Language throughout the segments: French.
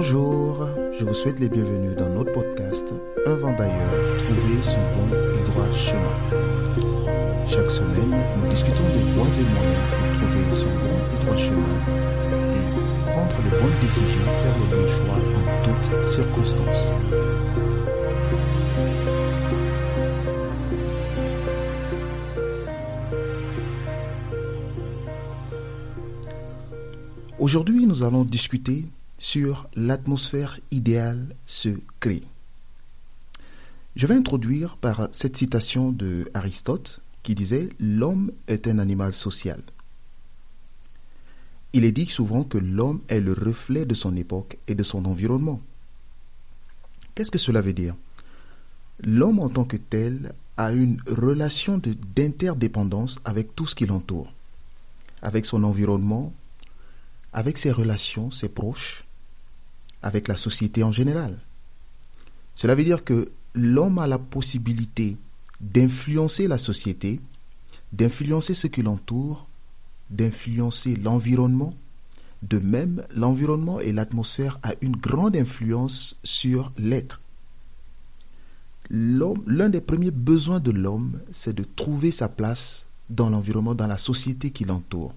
Bonjour, je vous souhaite les bienvenus dans notre podcast Un vent d'ailleurs, trouver son bon et droit chemin. Chaque semaine, nous discutons des voies et moyens pour trouver son bon et droit chemin et prendre les bonnes décisions, faire le bon choix en toutes circonstances. Aujourd'hui, nous allons discuter sur l'atmosphère idéale se crée. Je vais introduire par cette citation de Aristote qui disait L'homme est un animal social. Il est dit souvent que l'homme est le reflet de son époque et de son environnement. Qu'est-ce que cela veut dire? L'homme en tant que tel a une relation d'interdépendance avec tout ce qui l'entoure, avec son environnement, avec ses relations, ses proches, avec la société en général. Cela veut dire que l'homme a la possibilité d'influencer la société, d'influencer ce qui l'entoure, d'influencer l'environnement. De même, l'environnement et l'atmosphère a une grande influence sur l'être. L'un des premiers besoins de l'homme, c'est de trouver sa place dans l'environnement, dans la société qui l'entoure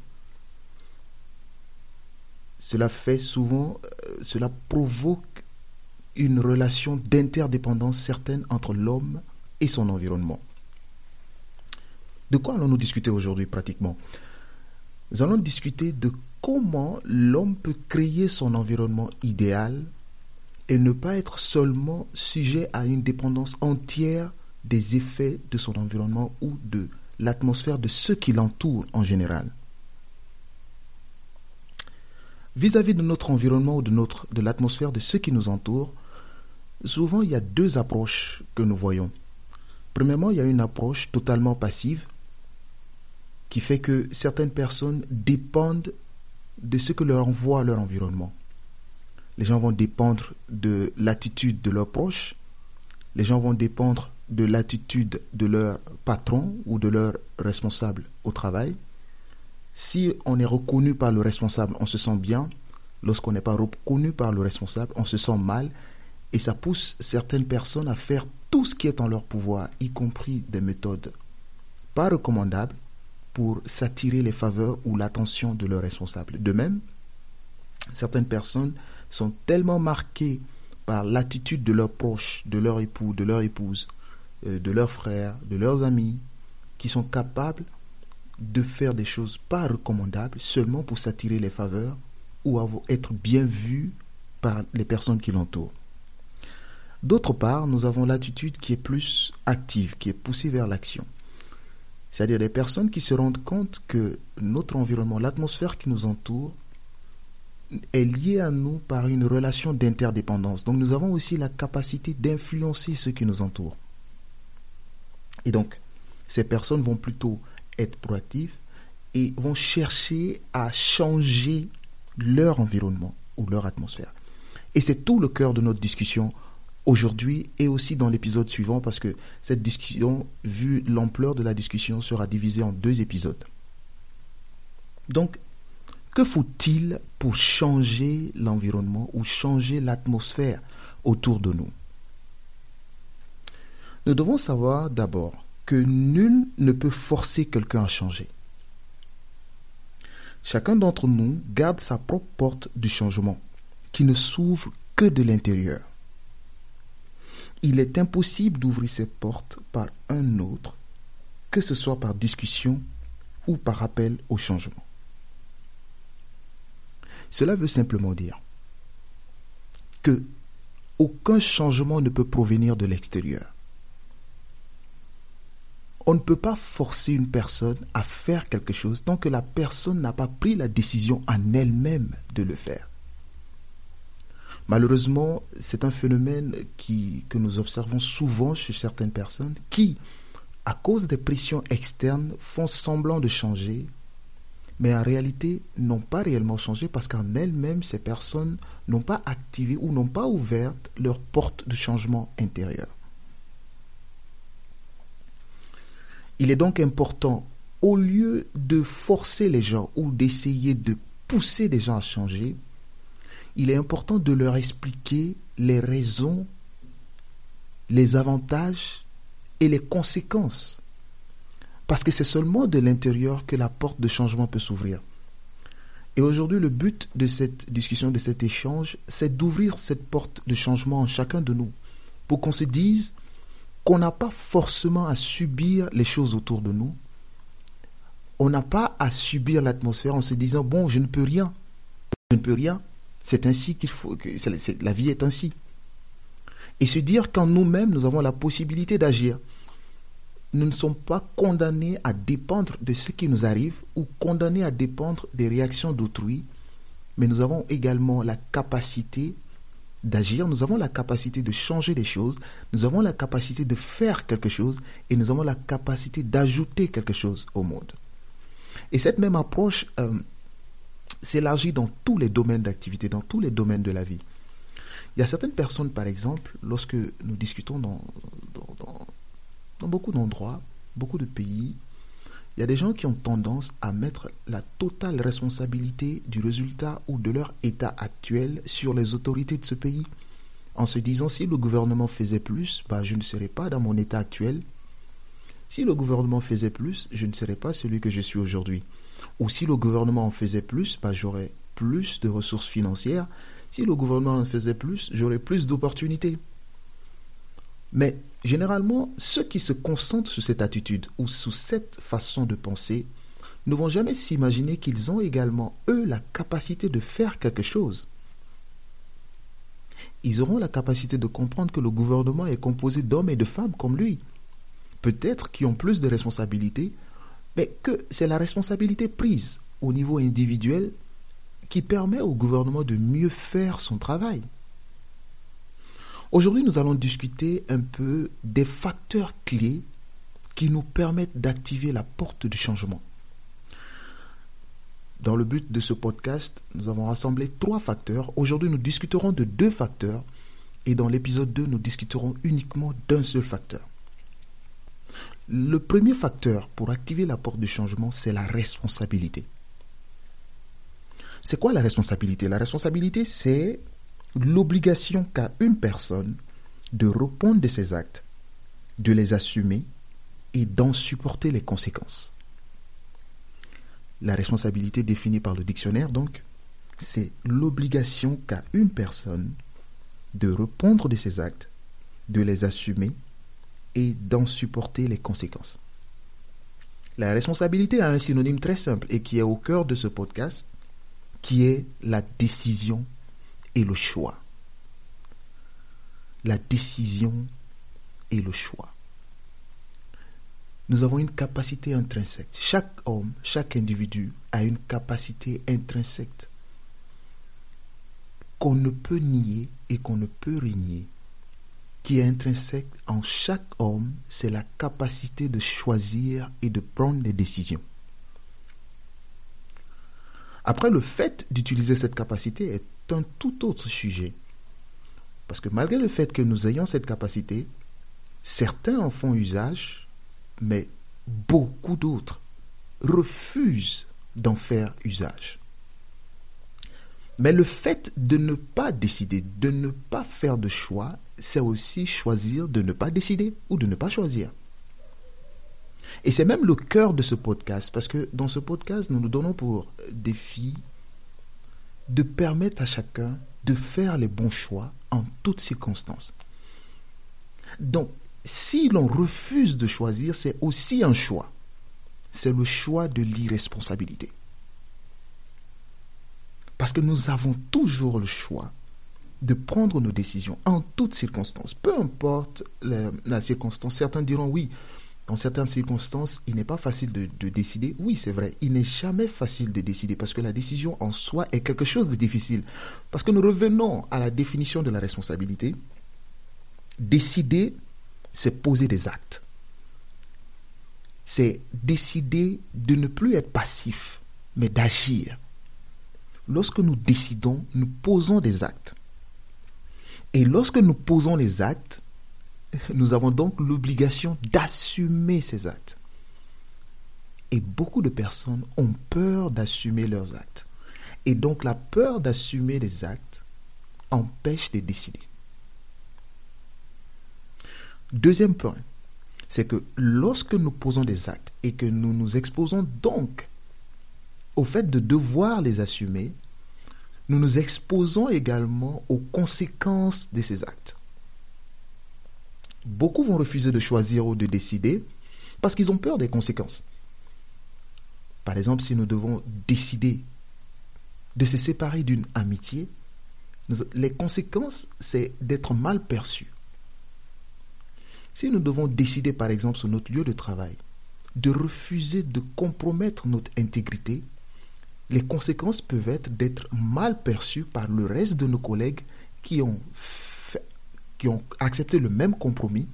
cela fait souvent, euh, cela provoque une relation d'interdépendance certaine entre l'homme et son environnement. De quoi allons-nous discuter aujourd'hui pratiquement? Nous allons discuter de comment l'homme peut créer son environnement idéal et ne pas être seulement sujet à une dépendance entière des effets de son environnement ou de l'atmosphère de ceux qui l'entourent en général. Vis-à-vis de notre environnement ou de, notre, de l'atmosphère de ceux qui nous entourent, souvent il y a deux approches que nous voyons. Premièrement, il y a une approche totalement passive qui fait que certaines personnes dépendent de ce que leur envoie leur environnement. Les gens vont dépendre de l'attitude de leurs proches, les gens vont dépendre de l'attitude de leur patron ou de leur responsable au travail, si on est reconnu par le responsable, on se sent bien. Lorsqu'on n'est pas reconnu par le responsable, on se sent mal. Et ça pousse certaines personnes à faire tout ce qui est en leur pouvoir, y compris des méthodes pas recommandables pour s'attirer les faveurs ou l'attention de leurs responsables. De même, certaines personnes sont tellement marquées par l'attitude de leurs proches, de leur époux, de leur épouse, euh, de leurs frères, de leurs amis, qui sont capables de faire des choses pas recommandables seulement pour s'attirer les faveurs ou être bien vu par les personnes qui l'entourent. D'autre part, nous avons l'attitude qui est plus active, qui est poussée vers l'action. C'est-à-dire des personnes qui se rendent compte que notre environnement, l'atmosphère qui nous entoure, est liée à nous par une relation d'interdépendance. Donc nous avons aussi la capacité d'influencer ceux qui nous entourent. Et donc, ces personnes vont plutôt être proactifs et vont chercher à changer leur environnement ou leur atmosphère. Et c'est tout le cœur de notre discussion aujourd'hui et aussi dans l'épisode suivant parce que cette discussion, vu l'ampleur de la discussion, sera divisée en deux épisodes. Donc, que faut-il pour changer l'environnement ou changer l'atmosphère autour de nous? Nous devons savoir d'abord nul ne peut forcer quelqu'un à changer. Chacun d'entre nous garde sa propre porte du changement, qui ne s'ouvre que de l'intérieur. Il est impossible d'ouvrir cette porte par un autre, que ce soit par discussion ou par appel au changement. Cela veut simplement dire que aucun changement ne peut provenir de l'extérieur. On ne peut pas forcer une personne à faire quelque chose tant que la personne n'a pas pris la décision en elle-même de le faire. Malheureusement, c'est un phénomène que nous observons souvent chez certaines personnes qui, à cause des pressions externes, font semblant de changer, mais en réalité n'ont pas réellement changé parce qu'en elles-mêmes, ces personnes n'ont pas activé ou n'ont pas ouvert leur porte de changement intérieur. Il est donc important, au lieu de forcer les gens ou d'essayer de pousser les gens à changer, il est important de leur expliquer les raisons, les avantages et les conséquences. Parce que c'est seulement de l'intérieur que la porte de changement peut s'ouvrir. Et aujourd'hui, le but de cette discussion, de cet échange, c'est d'ouvrir cette porte de changement en chacun de nous, pour qu'on se dise qu'on n'a pas forcément à subir les choses autour de nous. On n'a pas à subir l'atmosphère en se disant, bon, je ne peux rien. Je ne peux rien. C'est ainsi qu'il faut, que la vie est ainsi. Et se dire qu'en nous-mêmes, nous avons la possibilité d'agir. Nous ne sommes pas condamnés à dépendre de ce qui nous arrive ou condamnés à dépendre des réactions d'autrui, mais nous avons également la capacité d'agir, nous avons la capacité de changer les choses, nous avons la capacité de faire quelque chose et nous avons la capacité d'ajouter quelque chose au monde. Et cette même approche euh, s'élargit dans tous les domaines d'activité, dans tous les domaines de la vie. Il y a certaines personnes, par exemple, lorsque nous discutons dans, dans, beaucoup d'endroits, beaucoup de pays, il y a des gens qui ont tendance à mettre la totale responsabilité du résultat ou de leur état actuel sur les autorités de ce pays, en se disant si le gouvernement faisait plus, bah, je ne serais pas dans mon état actuel. Si le gouvernement faisait plus, je ne serais pas celui que je suis aujourd'hui. Ou si le gouvernement en faisait plus, bah, j'aurais plus de ressources financières. Si le gouvernement en faisait plus, j'aurais plus d'opportunités. Mais généralement, ceux qui se concentrent sur cette attitude ou sous cette façon de penser ne vont jamais s'imaginer qu'ils ont également, eux, la capacité de faire quelque chose. Ils auront la capacité de comprendre que le gouvernement est composé d'hommes et de femmes comme lui, peut-être qui ont plus de responsabilités, mais que c'est la responsabilité prise au niveau individuel qui permet au gouvernement de mieux faire son travail. Aujourd'hui, nous allons discuter un peu des facteurs clés qui nous permettent d'activer la porte du changement. Dans le but de ce podcast, nous avons rassemblé trois facteurs. Aujourd'hui, nous discuterons de deux facteurs et dans l'épisode 2, nous discuterons uniquement d'un seul facteur. Le premier facteur pour activer la porte du changement, c'est la responsabilité. C'est quoi la responsabilité? La responsabilité, c'est l'obligation qu'a une personne de répondre de ses actes, de les assumer et d'en supporter les conséquences. La responsabilité définie par le dictionnaire, donc, c'est l'obligation qu'a une personne de répondre de ses actes, de les assumer et d'en supporter les conséquences. La responsabilité a un synonyme très simple et qui est au cœur de ce podcast, qui est la décision et le choix. La décision et le choix. Nous avons une capacité intrinsèque. Chaque homme, chaque individu a une capacité intrinsèque qu'on ne peut nier et qu'on ne peut régner qui est intrinsèque en chaque homme, c'est la capacité de choisir et de prendre des décisions. Après, le fait d'utiliser cette capacité est un tout autre sujet. Parce que malgré le fait que nous ayons cette capacité, certains en font usage, mais beaucoup d'autres refusent d'en faire usage. Mais le fait de ne pas décider, de ne pas faire de choix, c'est aussi choisir de ne pas décider ou de ne pas choisir. Et c'est même le cœur de ce podcast, parce que dans ce podcast, nous nous donnons pour défi de permettre à chacun de faire les bons choix en toutes circonstances. Donc, si l'on refuse de choisir, c'est aussi un choix. C'est le choix de l'irresponsabilité. Parce que nous avons toujours le choix de prendre nos décisions en toutes circonstances. Peu importe la, circonstance. Certains diront oui, dans certaines circonstances, il n'est pas facile de, de décider. Oui, c'est vrai, il n'est jamais facile de décider parce que la décision en soi est quelque chose de difficile. Parce que nous revenons à la définition de la responsabilité. Décider, c'est poser des actes. C'est décider de ne plus être passif, mais d'agir lorsque nous décidons, nous posons des actes. Et lorsque nous posons les actes, nous avons donc l'obligation d'assumer ces actes. Et beaucoup de personnes ont peur d'assumer leurs actes. Et donc la peur d'assumer les actes empêche de décider. Deuxième point, c'est que lorsque nous posons des actes et que nous nous exposons donc au fait de devoir les assumer, nous nous exposons également aux conséquences de ces actes. Beaucoup vont refuser de choisir ou de décider parce qu'ils ont peur des conséquences. Par exemple, si nous devons décider de se séparer d'une amitié, les conséquences, c'est d'être mal perçu. Si nous devons décider, par exemple, sur notre lieu de travail, de refuser de compromettre notre intégrité, les conséquences peuvent être d'être mal perçus par le reste de nos collègues qui ont, qui ont accepté le même compromis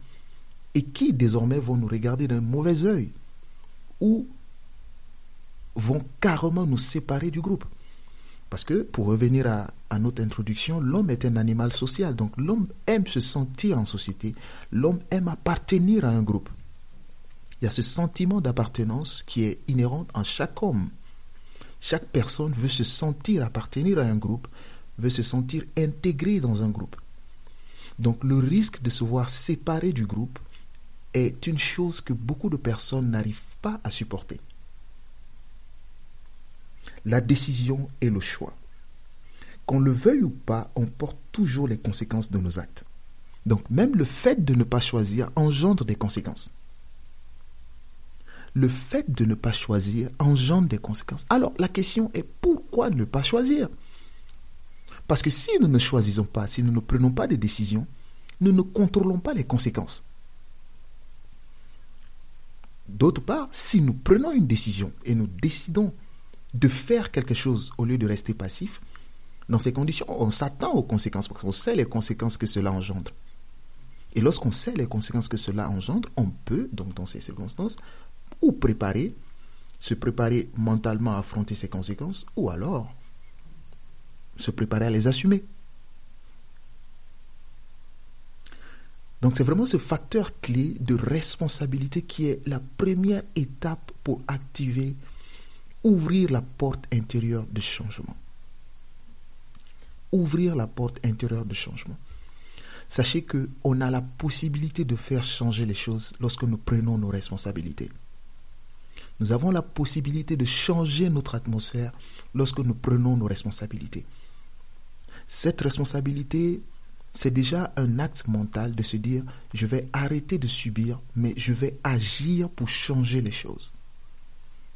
et qui désormais vont nous regarder d'un mauvais œil ou vont carrément nous séparer du groupe. Parce que, pour revenir à, à notre introduction, l'homme est un animal social. Donc l'homme aime se sentir en société. L'homme aime appartenir à un groupe. Il y a ce sentiment d'appartenance qui est inhérent en chaque homme. Chaque personne veut se sentir appartenir à un groupe, veut se sentir intégré dans un groupe. Donc le risque de se voir séparé du groupe est une chose que beaucoup de personnes n'arrivent pas à supporter. La décision et le choix. Qu'on le veuille ou pas, on porte toujours les conséquences de nos actes. Donc même le fait de ne pas choisir engendre des conséquences le fait de ne pas choisir engendre des conséquences. Alors la question est pourquoi ne pas choisir? Parce que si nous ne choisissons pas, si nous ne prenons pas de décisions, nous ne contrôlons pas les conséquences. D'autre part, si nous prenons une décision et nous décidons de faire quelque chose au lieu de rester passif, dans ces conditions, on s'attend aux conséquences parce qu'on sait les conséquences que cela engendre. Et lorsqu'on sait les conséquences que cela engendre, on peut, donc dans ces circonstances, ou préparer, se préparer mentalement à affronter ces conséquences, ou alors se préparer à les assumer. Donc c'est vraiment ce facteur clé de responsabilité qui est la première étape pour activer, ouvrir la porte intérieure de changement. Ouvrir la porte intérieure de changement. Sachez que on a la possibilité de faire changer les choses lorsque nous prenons nos responsabilités. Nous avons la possibilité de changer notre atmosphère lorsque nous prenons nos responsabilités. Cette responsabilité, c'est déjà un acte mental de se dire, je vais arrêter de subir, mais je vais agir pour changer les choses.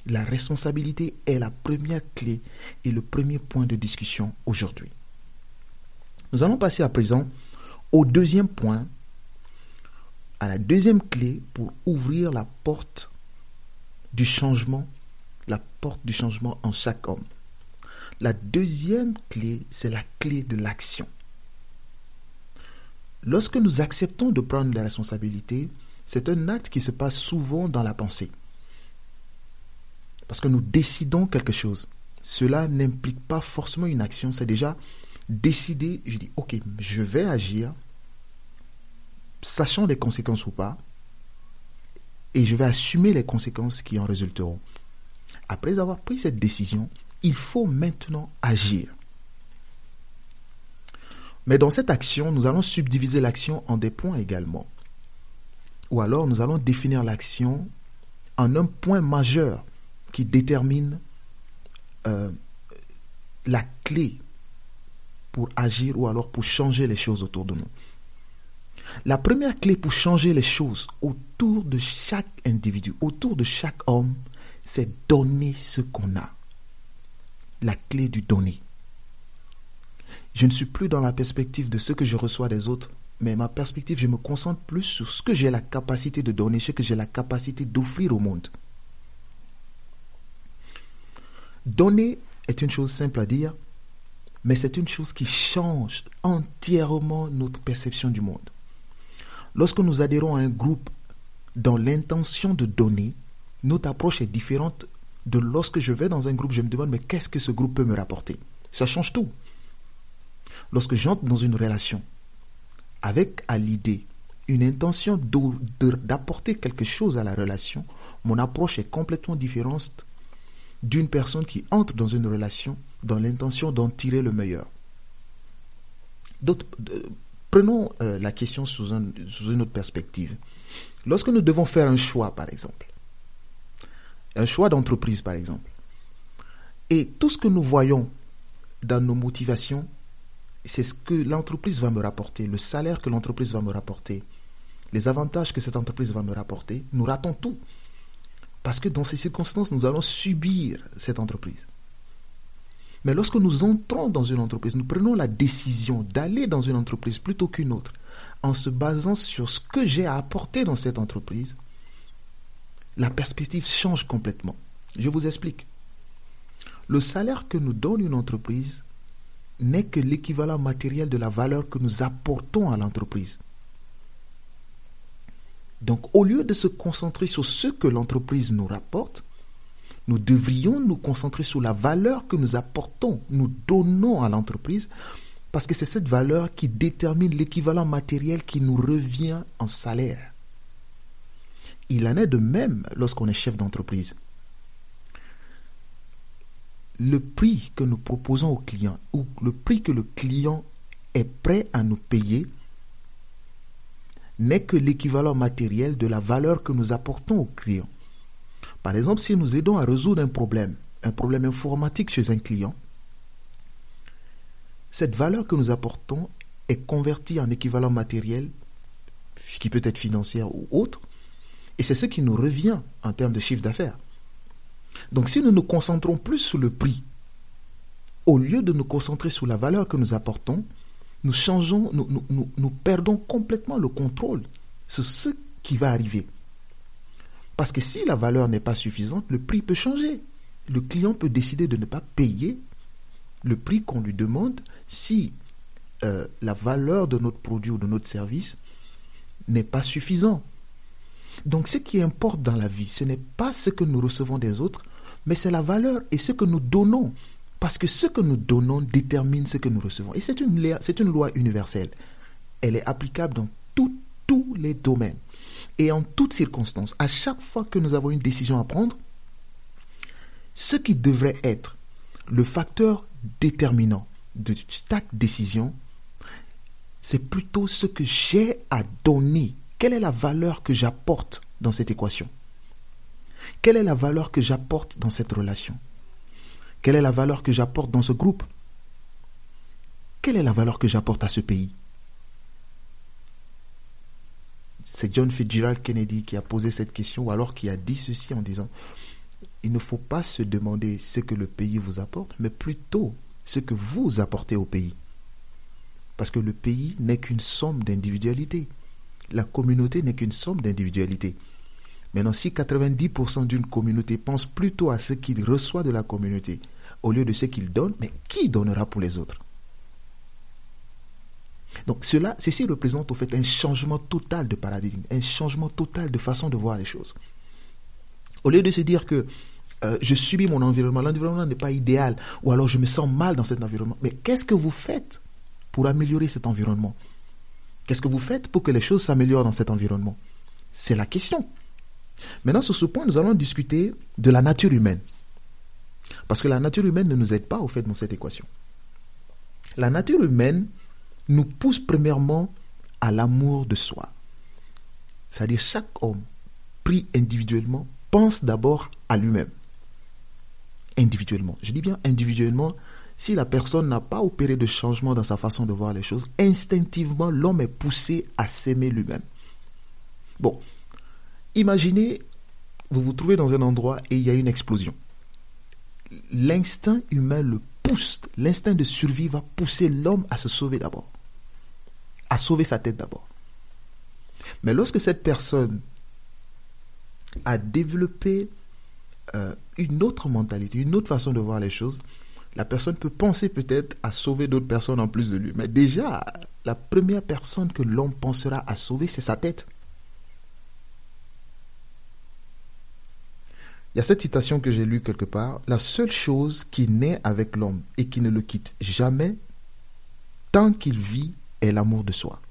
La responsabilité est la première clé et le premier point de discussion aujourd'hui. Nous allons passer à présent au deuxième point, à la deuxième clé pour ouvrir la porte du changement, la porte du changement en chaque homme. La deuxième clé, c'est la clé de l'action. Lorsque nous acceptons de prendre la responsabilité, c'est un acte qui se passe souvent dans la pensée. Parce que nous décidons quelque chose. Cela n'implique pas forcément une action, c'est déjà décider, je dis, ok, je vais agir, sachant les conséquences ou pas, et je vais assumer les conséquences qui en résulteront. Après avoir pris cette décision, il faut maintenant agir. Mais dans cette action, nous allons subdiviser l'action en des points également. Ou alors nous allons définir l'action en un point majeur qui détermine euh, la clé pour agir ou alors pour changer les choses autour de nous. La première clé pour changer les choses autour de chaque individu, autour de chaque homme, c'est donner ce qu'on a. La clé du donner. Je ne suis plus dans la perspective de ce que je reçois des autres, mais ma perspective, je me concentre plus sur ce que j'ai la capacité de donner, ce que j'ai la capacité d'offrir au monde. Donner est une chose simple à dire, mais c'est une chose qui change entièrement notre perception du monde. Lorsque nous adhérons à un groupe dans l'intention de donner, notre approche est différente de lorsque je vais dans un groupe, je me demande, mais qu'est-ce que ce groupe peut me rapporter? Ça change tout. Lorsque j'entre dans une relation avec à l'idée une intention d'apporter quelque chose à la relation, mon approche est complètement différente d'une personne qui entre dans une relation dans l'intention d'en tirer le meilleur. prenons euh, la question sous, sous une autre perspective. Lorsque nous devons faire un choix, par exemple, un choix d'entreprise, par exemple, et tout ce que nous voyons dans nos motivations, c'est ce que l'entreprise va me rapporter, le salaire que l'entreprise va me rapporter, les avantages que cette entreprise va me rapporter, nous ratons tout. Parce que dans ces circonstances, nous allons subir cette entreprise. Mais lorsque nous entrons dans une entreprise, nous prenons la décision d'aller dans une entreprise plutôt qu'une autre, en se basant sur ce que j'ai à apporter dans cette entreprise, la perspective change complètement. Je vous explique. Le salaire que nous donne une entreprise n'est que l'équivalent matériel de la valeur que nous apportons à l'entreprise. Donc au lieu de se concentrer sur ce que l'entreprise nous rapporte, nous devrions nous concentrer sur la valeur que nous apportons, nous donnons à l'entreprise, parce que c'est cette valeur qui détermine l'équivalent matériel qui nous revient en salaire. Il en est de même lorsqu'on est chef d'entreprise. Le prix que nous proposons au client ou le prix que le client est prêt à nous payer n'est que l'équivalent matériel de la valeur que nous apportons au client. Par exemple, si nous aidons à résoudre un problème, un problème informatique chez un client, cette valeur que nous apportons est convertie en équivalent matériel, qui peut être financière ou autre, et c'est ce qui nous revient en termes de chiffre d'affaires. Donc si nous nous concentrons plus sur le prix, au lieu de nous concentrer sur la valeur que nous apportons, nous changeons, nous, perdons complètement le contrôle sur ce qui va arriver. Parce que si la valeur n'est pas suffisante, le prix peut changer. Le client peut décider de ne pas payer le prix qu'on lui demande si euh, la valeur de notre produit ou de notre service n'est pas suffisant. Donc ce qui importe dans la vie, ce n'est pas ce que nous recevons des autres, mais c'est la valeur et ce que nous donnons. Parce que ce que nous donnons détermine ce que nous recevons. Et c'est une, une loi universelle. Elle est applicable dans tous les domaines. Et en toutes circonstances, à chaque fois que nous avons une décision à prendre, ce qui devrait être le facteur déterminant de chaque décision, c'est plutôt ce que j'ai à donner. Quelle est la valeur que j'apporte dans cette équation? Quelle est la valeur que j'apporte dans cette relation? Quelle est la valeur que j'apporte dans ce groupe? Quelle est la valeur que j'apporte à ce pays? C'est John Fitzgerald Kennedy qui a posé cette question ou alors qui a dit ceci en disant il ne faut pas se demander ce que le pays vous apporte, mais plutôt ce que vous apportez au pays. Parce que le pays n'est qu'une somme d'individualité. La communauté n'est qu'une somme d'individualité. Maintenant, si 90% d'une communauté pense plutôt à ce qu'il reçoit de la communauté au lieu de ce qu'il donne, mais qui donnera pour les autres? Donc cela, ceci représente au fait un changement total de paradigme, un changement total de façon de voir les choses. Au lieu de se dire que euh, je subis mon environnement, l'environnement n'est pas idéal, ou alors je me sens mal dans cet environnement, mais qu'est-ce que vous faites pour améliorer cet environnement? Qu'est-ce que vous faites pour que les choses s'améliorent dans cet environnement? C'est la question. Maintenant, sur ce point, nous allons discuter de la nature humaine. Parce que la nature humaine ne nous aide pas au fait dans cette équation. La nature humaine nous pousse premièrement à l'amour de soi. C'est-à-dire chaque homme, pris individuellement, pense d'abord à lui-même. Individuellement. Je dis bien individuellement, si la personne n'a pas opéré de changement dans sa façon de voir les choses, instinctivement, l'homme est poussé à s'aimer lui-même. Bon, Imaginez, vous vous trouvez dans un endroit et il y a une explosion. L'instinct humain le pousse, l'instinct de survie va pousser l'homme à se sauver d'abord, à sauver sa tête d'abord. Mais lorsque cette personne a développé euh, une autre mentalité, une autre façon de voir les choses, la personne peut penser peut-être à sauver d'autres personnes en plus de lui. Mais déjà, la première personne que l'homme pensera à sauver, c'est sa tête. Il y a cette citation que j'ai lue quelque part. La seule chose qui naît avec l'homme et qui ne le quitte jamais, tant qu'il vit, est l'amour de soi.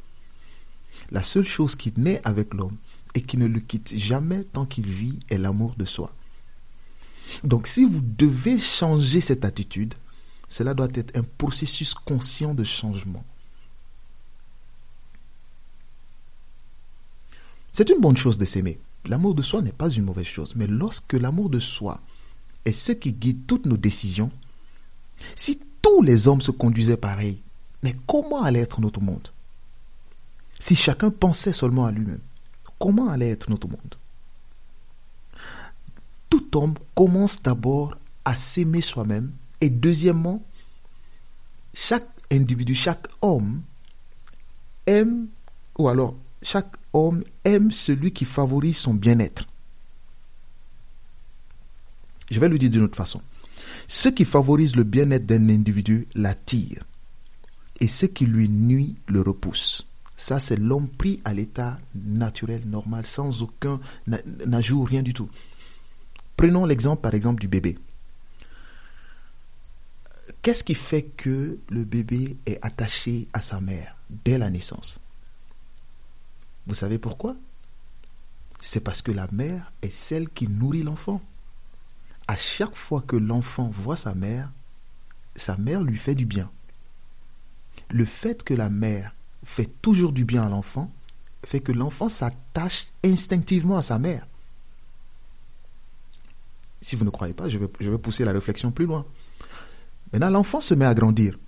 La seule chose qui naît avec l'homme et qui ne le quitte jamais tant qu'il vit est l'amour de soi. Donc si vous devez changer cette attitude, cela doit être un processus conscient de changement. C'est une bonne chose de s'aimer. L'amour de soi n'est pas une mauvaise chose, mais lorsque l'amour de soi est ce qui guide toutes nos décisions, si tous les hommes se conduisaient pareil, mais comment allait être notre monde? Si chacun pensait seulement à lui-même, comment allait être notre monde? Tout homme commence d'abord à s'aimer soi-même et deuxièmement, chaque individu, chaque homme aime, ou alors chaque homme aime celui qui favorise son bien-être. Je vais le dire d'une autre façon. Ce qui favorise le bien-être d'un individu l'attire et ce qui lui nuit le repousse. Ça, c'est l'homme pris à l'état naturel, normal, sans aucun ajout, rien du tout. Prenons l'exemple, par exemple, du bébé. Qu'est-ce qui fait que le bébé est attaché à sa mère dès la naissance? Vous savez pourquoi? C'est parce que la mère est celle qui nourrit l'enfant. À chaque fois que l'enfant voit sa mère, sa mère lui fait du bien le fait que la mère fait toujours du bien à l'enfant fait que l'enfant s'attache instinctivement à sa mère. Si vous ne croyez pas, je vais, pousser la réflexion plus loin. Maintenant, l'enfant se met à grandir.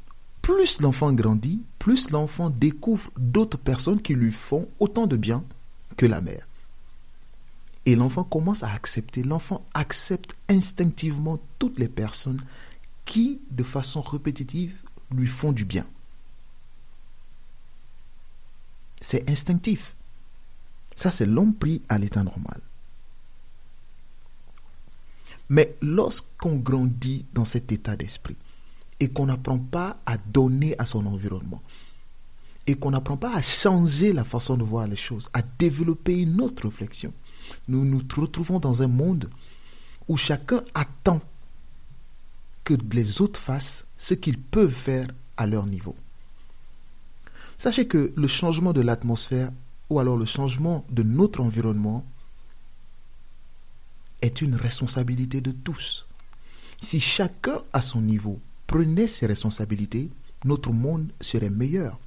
Plus l'enfant grandit, plus l'enfant découvre d'autres personnes qui lui font autant de bien que la mère. Et l'enfant commence à accepter, l'enfant accepte instinctivement toutes les personnes qui, de façon répétitive, lui font du bien. C'est instinctif. Ça, c'est l'homme pris à l'état normal. Mais lorsqu'on grandit dans cet état d'esprit et qu'on n'apprend pas à donner à son environnement, et qu'on n'apprend pas à changer la façon de voir les choses, à développer une autre réflexion, nous nous retrouvons dans un monde où chacun attend que les autres fassent ce qu'ils peuvent faire à leur niveau. Sachez que le changement de l'atmosphère ou alors le changement de notre environnement est une responsabilité de tous. Si chacun à son niveau prenait ses responsabilités, notre monde serait meilleur.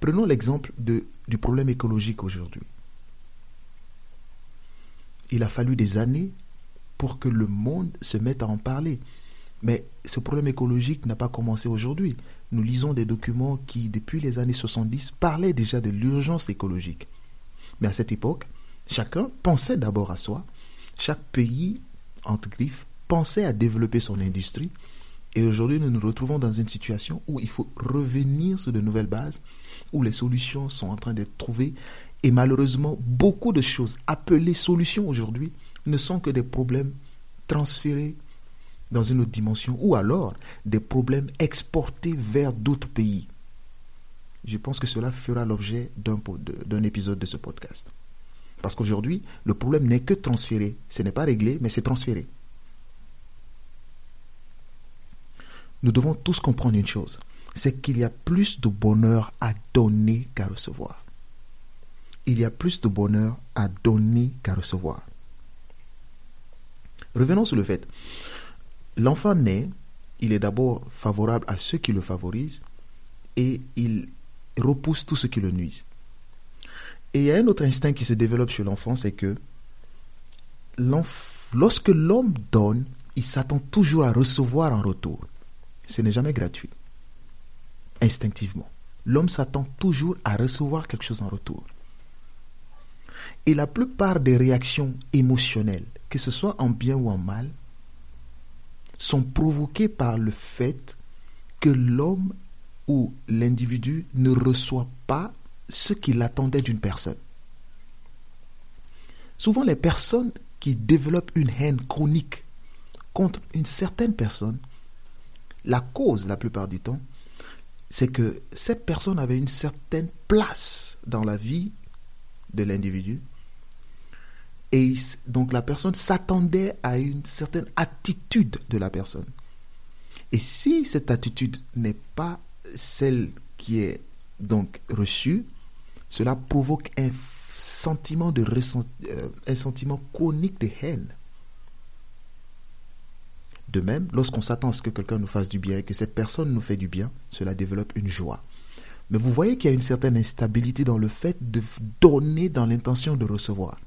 Prenons l'exemple du problème écologique aujourd'hui. Il a fallu des années pour que le monde se mette à en parler. Mais ce problème écologique n'a pas commencé aujourd'hui nous lisons des documents qui, depuis les années 70, parlaient déjà de l'urgence écologique. Mais à cette époque, chacun pensait d'abord à soi. Chaque pays, entre griffes, pensait à développer son industrie. Et aujourd'hui, nous nous retrouvons dans une situation où il faut revenir sur de nouvelles bases, où les solutions sont en train d'être trouvées. Et malheureusement, beaucoup de choses appelées solutions aujourd'hui ne sont que des problèmes transférés dans une autre dimension, ou alors des problèmes exportés vers d'autres pays. Je pense que cela fera l'objet d'un épisode de ce podcast. Parce qu'aujourd'hui, le problème n'est que transféré. Ce n'est pas réglé, mais c'est transféré. Nous devons tous comprendre une chose, c'est qu'il y a plus de bonheur à donner qu'à recevoir. Il y a plus de bonheur à donner qu'à recevoir. Revenons sur le fait L'enfant naît, il est d'abord favorable à ceux qui le favorisent et il repousse tout ce qui le nuise. Et il y a un autre instinct qui se développe chez l'enfant, c'est que lorsque l'homme donne, il s'attend toujours à recevoir en retour. Ce n'est jamais gratuit. Instinctivement. L'homme s'attend toujours à recevoir quelque chose en retour. Et la plupart des réactions émotionnelles, que ce soit en bien ou en mal, sont provoqués par le fait que l'homme ou l'individu ne reçoit pas ce qu'il attendait d'une personne. Souvent, les personnes qui développent une haine chronique contre une certaine personne, la cause, la plupart du temps, c'est que cette personne avait une certaine place dans la vie de l'individu et donc la personne s'attendait à une certaine attitude de la personne. Et si cette attitude n'est pas celle qui est donc reçue, cela provoque un sentiment de euh, un sentiment chronique de haine. De même, lorsqu'on s'attend à ce que quelqu'un nous fasse du bien et que cette personne nous fait du bien, cela développe une joie. Mais vous voyez qu'il y a une certaine instabilité dans le fait de donner dans l'intention de recevoir.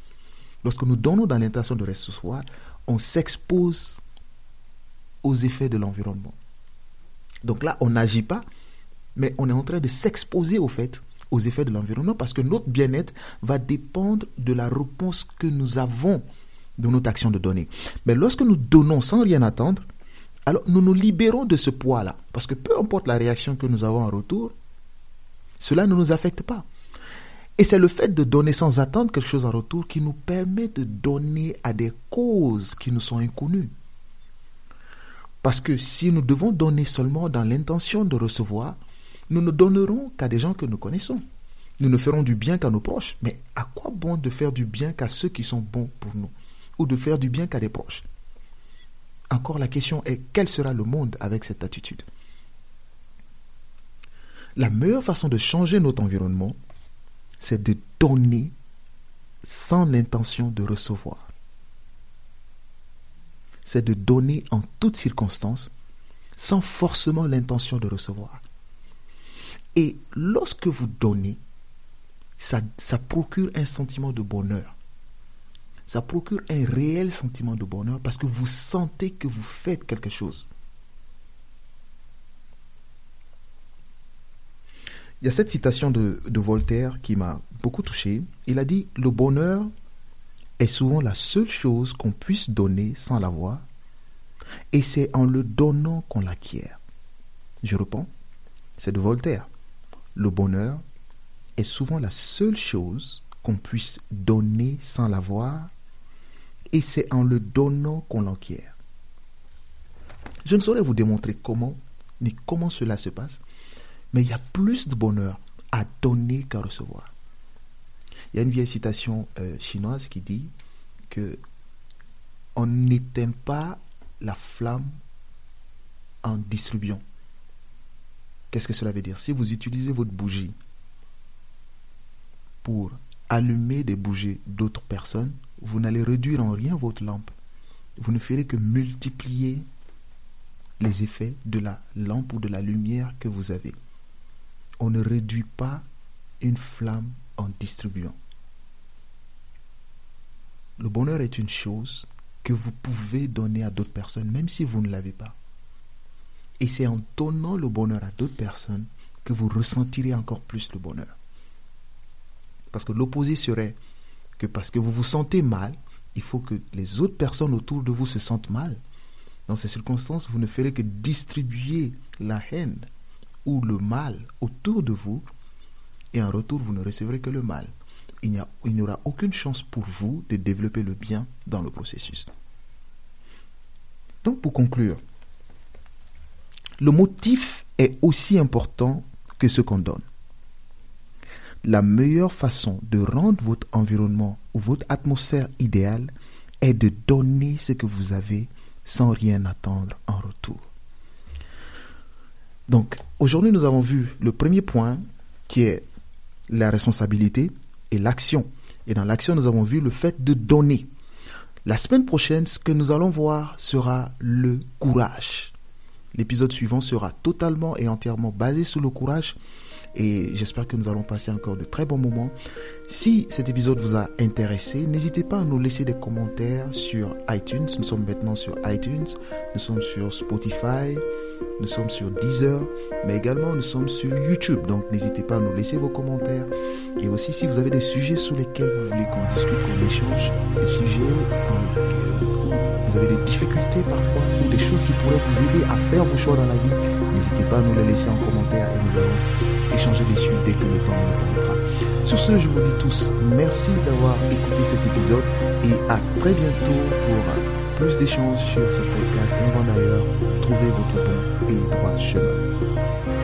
Lorsque nous donnons dans l'intention de recevoir, on s'expose aux effets de l'environnement. Donc là, on n'agit pas, mais on est en train de s'exposer au fait, aux effets de l'environnement, parce que notre bien-être va dépendre de la réponse que nous avons de notre action de donner. Mais lorsque nous donnons sans rien attendre, alors nous nous libérons de ce poids-là. Parce que peu importe la réaction que nous avons en retour, cela ne nous affecte pas. Et c'est le fait de donner sans attendre quelque chose en retour qui nous permet de donner à des causes qui nous sont inconnues. Parce que si nous devons donner seulement dans l'intention de recevoir, nous ne donnerons qu'à des gens que nous connaissons. Nous ne ferons du bien qu'à nos proches. Mais à quoi bon de faire du bien qu'à ceux qui sont bons pour nous Ou de faire du bien qu'à des proches? Encore la question est, quel sera le monde avec cette attitude? La meilleure façon de changer notre environnement, c'est de donner sans l'intention de recevoir. C'est de donner en toutes circonstances sans forcément l'intention de recevoir. Et lorsque vous donnez, ça, procure un sentiment de bonheur. Ça procure un réel sentiment de bonheur parce que vous sentez que vous faites quelque chose. Il y a cette citation de, Voltaire qui m'a beaucoup touché. Il a dit Le bonheur est souvent la seule chose qu'on puisse donner sans l'avoir, et c'est en le donnant qu'on l'acquiert. Je reprends, c'est de Voltaire. Le bonheur est souvent la seule chose qu'on puisse donner sans l'avoir, et c'est en le donnant qu'on l'acquiert. Je ne saurais vous démontrer comment, ni comment cela se passe, mais il y a plus de bonheur à donner qu'à recevoir. Il y a une vieille citation euh, chinoise qui dit que on n'éteint pas la flamme en distribuant. Qu'est-ce que cela veut dire? Si vous utilisez votre bougie pour allumer des bougies d'autres personnes, vous n'allez réduire en rien votre lampe. Vous ne ferez que multiplier les effets de la lampe ou de la lumière que vous avez on ne réduit pas une flamme en distribuant. Le bonheur est une chose que vous pouvez donner à d'autres personnes, même si vous ne l'avez pas. Et c'est en donnant le bonheur à d'autres personnes que vous ressentirez encore plus le bonheur. Parce que l'opposé serait que parce que vous vous sentez mal, il faut que les autres personnes autour de vous se sentent mal. Dans ces circonstances, vous ne ferez que distribuer la haine, ou le mal autour de vous, et en retour, vous ne recevrez que le mal. Il n'y aura aucune chance pour vous de développer le bien dans le processus. Donc, pour conclure, le motif est aussi important que ce qu'on donne. La meilleure façon de rendre votre environnement ou votre atmosphère idéale est de donner ce que vous avez sans rien attendre en retour. Donc, aujourd'hui, nous avons vu le premier point qui est la responsabilité et l'action. Et dans l'action, nous avons vu le fait de donner. La semaine prochaine, ce que nous allons voir sera le courage. L'épisode suivant sera totalement et entièrement basé sur le courage et j'espère que nous allons passer encore de très bons moments. Si cet épisode vous a intéressé, n'hésitez pas à nous laisser des commentaires sur iTunes. Nous sommes maintenant sur iTunes, nous sommes sur Spotify, nous sommes sur Deezer, mais également nous sommes sur YouTube. Donc n'hésitez pas à nous laisser vos commentaires. Et aussi si vous avez des sujets sur lesquels vous voulez qu'on discute, qu'on échange, des sujets dans lesquels vous avez des difficultés parfois des choses qui pourraient vous aider à faire vos choix dans la vie, n'hésitez pas à nous les laisser en commentaire et nous allons échanger dessus dès que le temps nous permettra. Sur ce, je vous dis tous merci d'avoir écouté cet épisode et à très bientôt pour plus d'échanges sur ce podcast. Et d'ailleurs, trouvez votre bon et droit chemin.